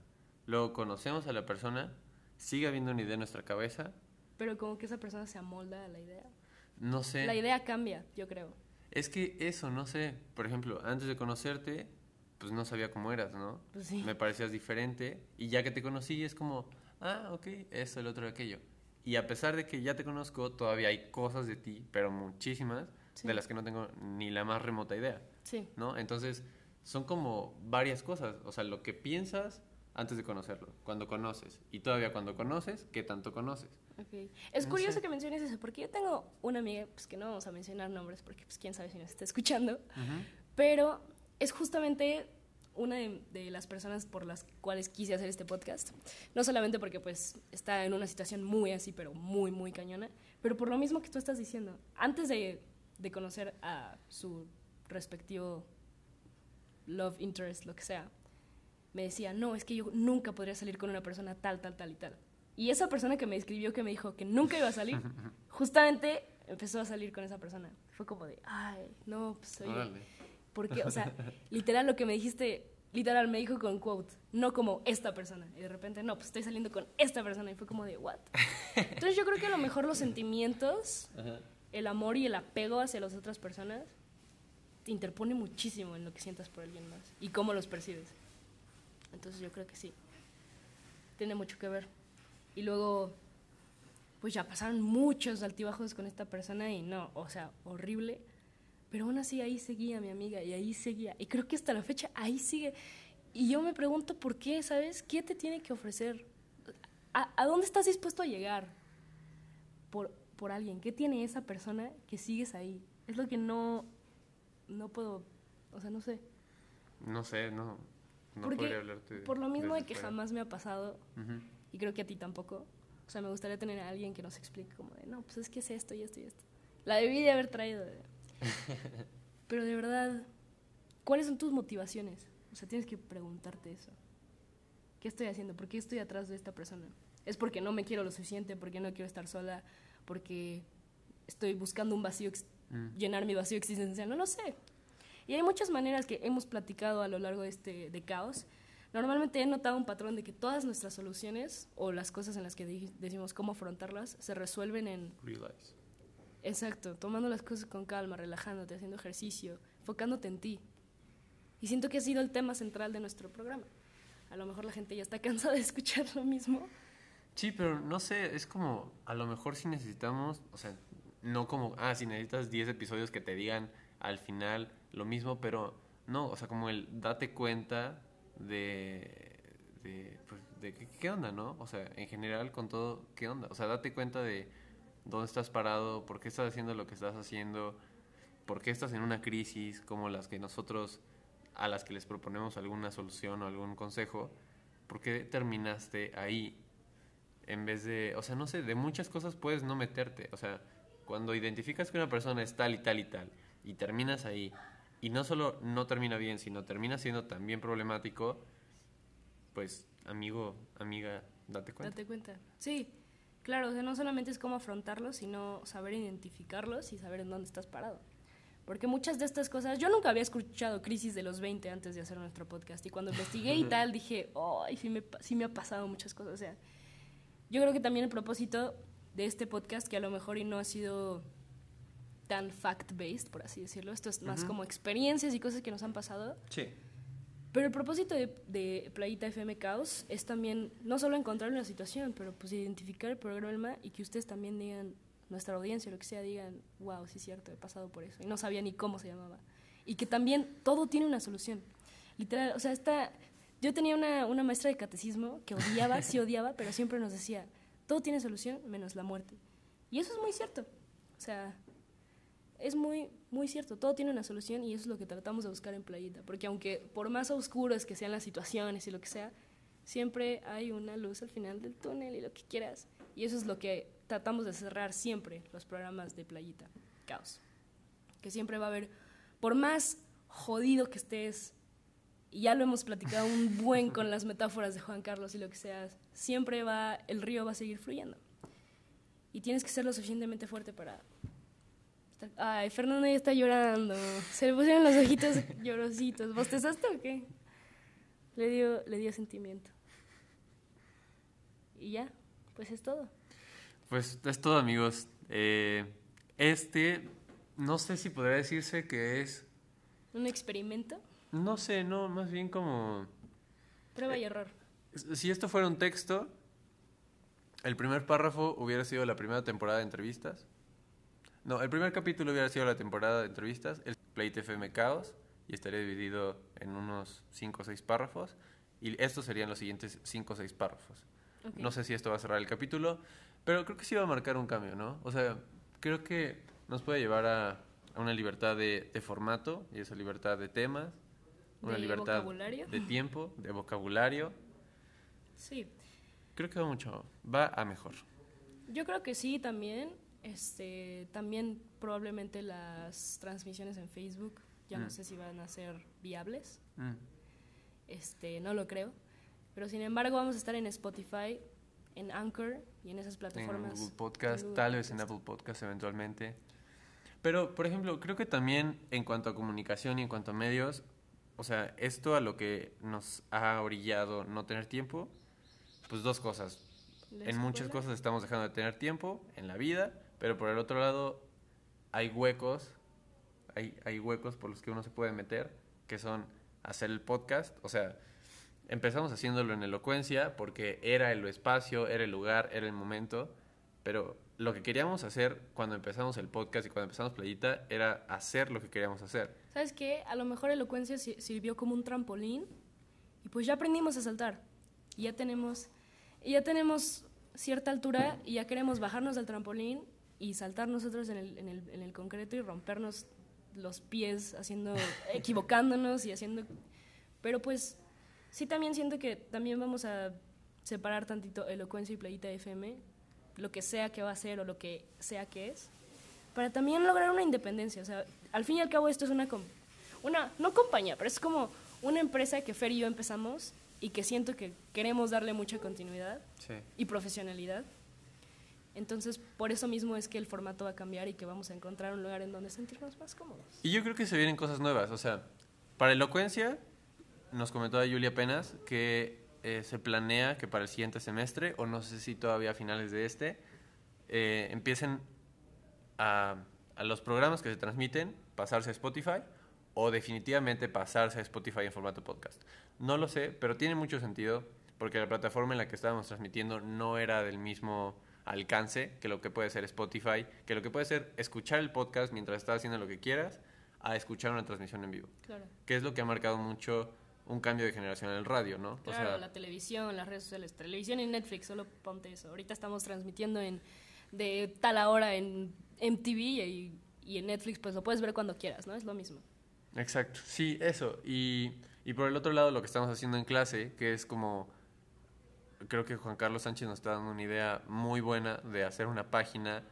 luego conocemos a la persona, sigue habiendo una idea en nuestra cabeza, Pero como que esa persona se amolda a la idea. no sé. La idea cambia, yo creo. Es que eso, no sé. Por ejemplo, antes de conocerte, pues no sabía cómo eras, ¿no? Pues sí. Me parecías diferente y ya que te conocí es como, ah, ok, esto, el otro, aquello. Y a pesar de que ya te conozco, todavía hay cosas de ti, pero muchísimas, Sí. de las que no tengo ni la más remota idea, Sí. ¿no? Entonces, son como varias cosas. O sea, lo que piensas antes de conocerlo, cuando conoces, y todavía cuando conoces, ¿qué tanto conoces? Ok. Es No curioso sé. que menciones eso, porque yo tengo una amiga, pues que no vamos a mencionar nombres, porque pues quién sabe si nos está escuchando, pero es justamente una de, de las personas por las cuales quise hacer este podcast. No solamente porque pues está en una situación muy así, pero muy, muy cañona, pero por lo mismo que tú estás diciendo. Antes de, de conocer a su respectivo love interest, lo que sea, me decía, no, es que yo nunca podría salir con una persona tal, tal, tal y tal. Y esa persona que me escribió, que me dijo que nunca iba a salir, justamente empezó a salir con esa persona. Fue como de, ay, no, pues oye, Órale. porque, o sea, literal lo que me dijiste, literal me dijo con quote, no como esta persona. Y de repente, no, pues estoy saliendo con esta persona. Y fue como de, what? Entonces yo creo que a lo mejor los sentimientos, Ajá. el amor y el apego hacia las otras personas te interpone muchísimo en lo que sientas por alguien más y cómo los percibes. Entonces yo creo que sí, tiene mucho que ver. Y luego, pues ya pasaron muchos altibajos con esta persona y no, o sea, horrible. Pero aún así ahí seguía mi amiga y ahí seguía. Y creo que hasta la fecha ahí sigue. Y yo me pregunto por qué, ¿sabes? ¿Qué te tiene que ofrecer? ¿A, a dónde estás dispuesto a llegar por, por alguien? ¿Qué tiene esa persona que sigues ahí? Es lo que no, no puedo, o sea, no sé. No sé, no, no Porque hablarte por lo mismo de que jamás me ha pasado, Ujú. y creo que a ti tampoco, o sea, me gustaría tener a alguien que nos explique como de, no, pues es que es esto y esto y esto. La debí de haber traído. de- Pero de verdad, ¿cuáles son tus motivaciones? O sea, tienes que preguntarte eso. ¿Qué estoy haciendo? ¿Por qué estoy atrás de esta persona? ¿Es porque no me quiero lo suficiente? ¿Porque no quiero estar sola? ¿Porque estoy buscando un vacío, Mm. llenar mi vacío existencial? No lo sé. Y hay muchas maneras que hemos platicado a lo largo de este de caos. Normalmente he notado un patrón de que todas nuestras soluciones o las cosas en las que decimos cómo afrontarlas se resuelven en Realize. Exacto, tomando las cosas con calma, relajándote, haciendo ejercicio, enfocándote en ti. Y siento que ha sido el tema central de nuestro programa. A lo mejor la gente ya está cansada de escuchar lo mismo. Sí, pero no sé, es como, a lo mejor si necesitamos, o sea, no como, ah, si necesitas 10 episodios que te digan al final lo mismo, pero no, o sea, como el date cuenta de, de, pues, qué onda, ¿no? O sea, en general con todo, ¿qué onda? O sea, date cuenta de dónde estás parado, por qué estás haciendo lo que estás haciendo, por qué estás en una crisis como las que nosotros, a las que les proponemos alguna solución o algún consejo, por qué terminaste ahí en vez de, o sea, no sé, de muchas cosas puedes no meterte, o sea, cuando identificas que una persona es tal y tal y tal y terminas ahí y no solo no termina bien, sino termina siendo también problemático, pues amigo, amiga, date cuenta. Date cuenta. Sí, claro, o sea, no solamente es cómo afrontarlos, sino saber identificarlos y saber en dónde estás parado. Porque muchas de estas cosas, yo nunca había escuchado Crisis de los 20 antes de hacer nuestro podcast. Y cuando investigué y tal, dije, ay, sí me, sí me ha pasado muchas cosas. O sea, yo creo que también el propósito de este podcast, que a lo mejor y no ha sido tan fact-based, por así decirlo, esto es más Ujú. como experiencias y cosas que nos han pasado, Sí. pero el propósito de, de Playita FM Caos es también no solo encontrar una situación, pero pues identificar el problema y que ustedes también digan, nuestra audiencia, lo que sea, digan, wow, sí es cierto, he pasado por eso. Y no sabía ni cómo se llamaba. Y que también todo tiene una solución. Literal, o sea, esta, yo tenía una, una maestra de catecismo que odiaba, sí odiaba, pero siempre nos decía, todo tiene solución menos la muerte. Y eso es muy cierto. O sea, es muy, muy cierto, todo tiene una solución y eso es lo que tratamos de buscar en Playita, porque aunque por más oscuras que sean las situaciones y lo que sea, siempre hay una luz al final del túnel y lo que quieras. Y eso es lo que tratamos de cerrar siempre los programas de Playita, Caos. Que siempre va a haber, por más jodido que estés, y ya lo hemos platicado un buen con las metáforas de Juan Carlos y lo que sea, siempre va, el río va a seguir fluyendo. Y tienes que ser lo suficientemente fuerte para Ay, Fernando ya está llorando. Se le pusieron los ojitos llorositos. ¿Bostezaste o qué? Le dio, le dio sentimiento. Y ya, pues es todo. Pues es todo, amigos. Eh, este, no sé si podría decirse que es, Un experimento, no sé, no, más bien como... prueba Eh, y error. Si esto fuera un texto, el primer párrafo hubiera sido la primera temporada de entrevistas. No, el primer capítulo hubiera sido la temporada de entrevistas, el Plate FM Caos, y estaría dividido en unos 5 o 6 párrafos. Y estos serían los siguientes 5 o 6 párrafos. No sé si esto va a cerrar el capítulo, pero creo que sí va a marcar un cambio, ¿no? O sea, creo que nos puede llevar a, a una libertad de, de formato y esa libertad de temas, una ¿De libertad de tiempo, de vocabulario. Sí, Creo que va mucho, va a mejor. yo creo que sí también. Este, también probablemente las transmisiones en Facebook, ya no Mm. sé si van a ser viables. Mm. Este, no lo creo. Pero sin embargo vamos a estar en Spotify, en Anchor y en esas En plataformas. Google Podcast, en Google tal vez en Podcast. Apple Podcast eventualmente. Pero, por ejemplo, creo que también en cuanto a comunicación y en cuanto a medios, o sea, esto a lo que nos ha orillado no tener tiempo, pues dos cosas. En muchas cosas estamos dejando de tener tiempo en la vida, pero por el otro lado hay huecos, hay, huecos por los que uno se puede meter, que son hacer el podcast, o sea, empezamos haciéndolo en elocuencia porque era el espacio, era el lugar, era el momento, pero lo que queríamos hacer cuando empezamos el podcast y cuando empezamos Playita era hacer lo que queríamos hacer. ¿Sabes qué? A lo mejor elocuencia si- sirvió como un trampolín y pues ya aprendimos a saltar. Y ya tenemos, y ya tenemos cierta altura y ya queremos bajarnos del trampolín y saltar nosotros en el, en el, en el concreto y rompernos los pies haciendo, equivocándonos y haciendo... Pero pues sí también siento que también vamos a separar tantito elocuencia y playita FM, lo que sea que va a ser o lo que sea que es, para también lograr una independencia. O sea, al fin y al cabo esto es una, una no compañía, pero es como una empresa que Fer y yo empezamos y que siento que queremos darle mucha continuidad Sí. y profesionalidad. Entonces, por eso mismo es que el formato va a cambiar y que vamos a encontrar un lugar en donde sentirnos más cómodos. Y yo creo que se vienen cosas nuevas. O sea, para elocuencia, nos comentó Julia apenas que eh, se planea que para el siguiente semestre, o no sé si todavía a finales de este, eh, empiecen a, a los programas que se transmiten pasarse a Spotify o definitivamente pasarse a Spotify en formato podcast. No lo sé, pero tiene mucho sentido porque la plataforma en la que estábamos transmitiendo no era del mismo alcance que lo que puede ser Spotify, que lo que puede ser escuchar el podcast mientras estás haciendo lo que quieras, a escuchar una transmisión en vivo, Claro. que es lo que ha marcado mucho un cambio de generación en el radio, ¿no? Claro, la televisión, las redes sociales, televisión y Netflix, solo ponte eso. Ahorita estamos transmitiendo en de tal hora en MTV y, y en Netflix, pues lo puedes ver cuando quieras, ¿no? Es lo mismo. Exacto, sí, eso. Y, y por el otro lado, lo que estamos haciendo en clase, que es como, creo que Juan Carlos Sánchez nos está dando una idea muy buena de hacer una página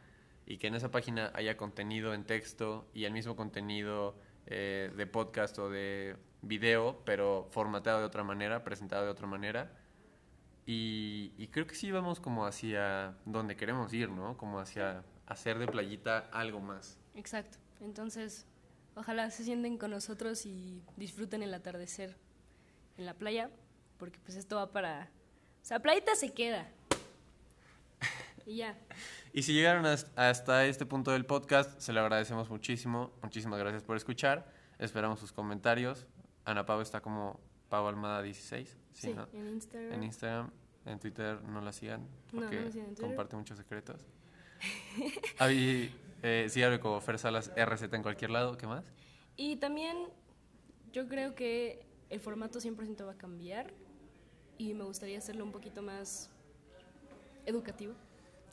y que en esa página haya contenido en texto y el mismo contenido eh, de podcast o de video, pero formateado de otra manera, presentado de otra manera. Y, y creo que sí vamos como hacia donde queremos ir, ¿no? Como hacia hacer de playita algo más. Exacto. Entonces, ojalá se sienten con nosotros y disfruten el atardecer en la playa, porque pues esto va para... O sea, playita se queda. Y ya. Y si llegaron has- hasta este punto del podcast, se lo agradecemos muchísimo. Muchísimas gracias por escuchar. Esperamos sus comentarios. Ana Pau está como Pau Almada 16. Sí, Sí, ¿no? en Instagram. En Instagram, en Twitter no la sigan No, no porque sigan comparte muchos secretos. Ahí, eh, como Fer Salas RZ en cualquier lado. ¿Qué más? Y también yo creo que el formato 100% va a cambiar y me gustaría hacerlo un poquito más educativo.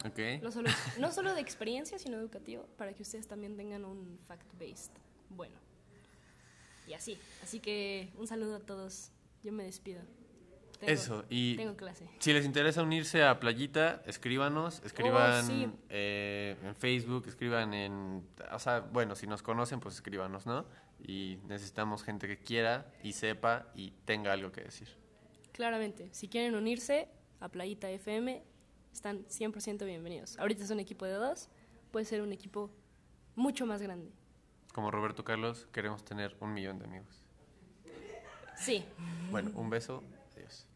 Ok. No solo, no solo de experiencia, sino educativo, para que ustedes también tengan un fact-based bueno. Y así. Así que un saludo a todos. Yo me despido. Tengo- Eso, y Tengo clase. Si les interesa unirse a Playita, escríbanos, escriban Oh, sí. eh, en Facebook, escriban en... O sea, bueno, si nos conocen, pues escríbanos, ¿no? Y necesitamos gente que quiera y sepa y tenga algo que decir. Claramente, si quieren unirse a Playita FM, están 100% bienvenidos. Ahorita es un equipo de dos, puede ser un equipo mucho más grande. Como Roberto Carlos, queremos tener un millón de amigos. Sí. Bueno, un beso, adiós.